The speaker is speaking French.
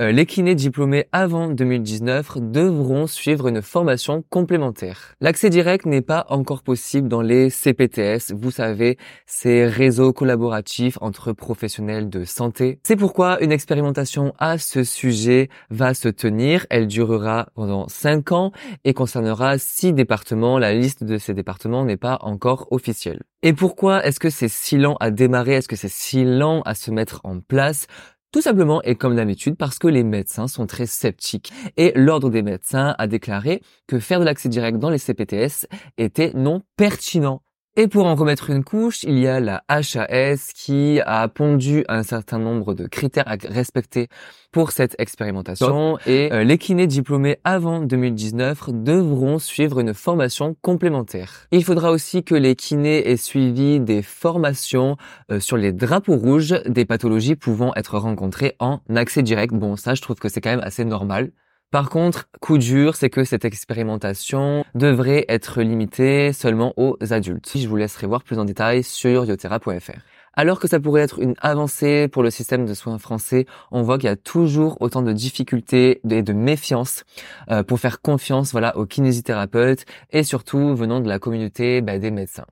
euh, les kinés diplômés avant 2019 devront suivre une formation complémentaire. L'accès direct n'est pas encore possible dans les CPTS, vous savez, ces réseaux collaboratifs entre professionnels de santé. C'est pourquoi une expérimentation à ce sujet va se tenir. Elle durera pendant 5 ans et concernera 6 départements. La liste de ces départements n'est pas encore officielle. Et pourquoi est-ce que c'est si lent à démarrer? Est-ce que c'est si lent à se mettre en place? Tout simplement et comme d'habitude parce que les médecins sont très sceptiques et l'ordre des médecins a déclaré que faire de l'accès direct dans les CPTS était non pertinent. Et pour en remettre une couche, il y a la HAS qui a pondu un certain nombre de critères à respecter pour cette expérimentation et euh, les kinés diplômés avant 2019 devront suivre une formation complémentaire. Il faudra aussi que les kinés aient suivi des formations euh, sur les drapeaux rouges des pathologies pouvant être rencontrées en accès direct. Bon, ça je trouve que c'est quand même assez normal. Par contre, coup dur, c'est que cette expérimentation devrait être limitée seulement aux adultes. Je vous laisserai voir plus en détail sur yotera.fr. Alors que ça pourrait être une avancée pour le système de soins français, on voit qu'il y a toujours autant de difficultés et de méfiance euh, pour faire confiance voilà aux kinésithérapeutes et surtout venant de la communauté bah, des médecins.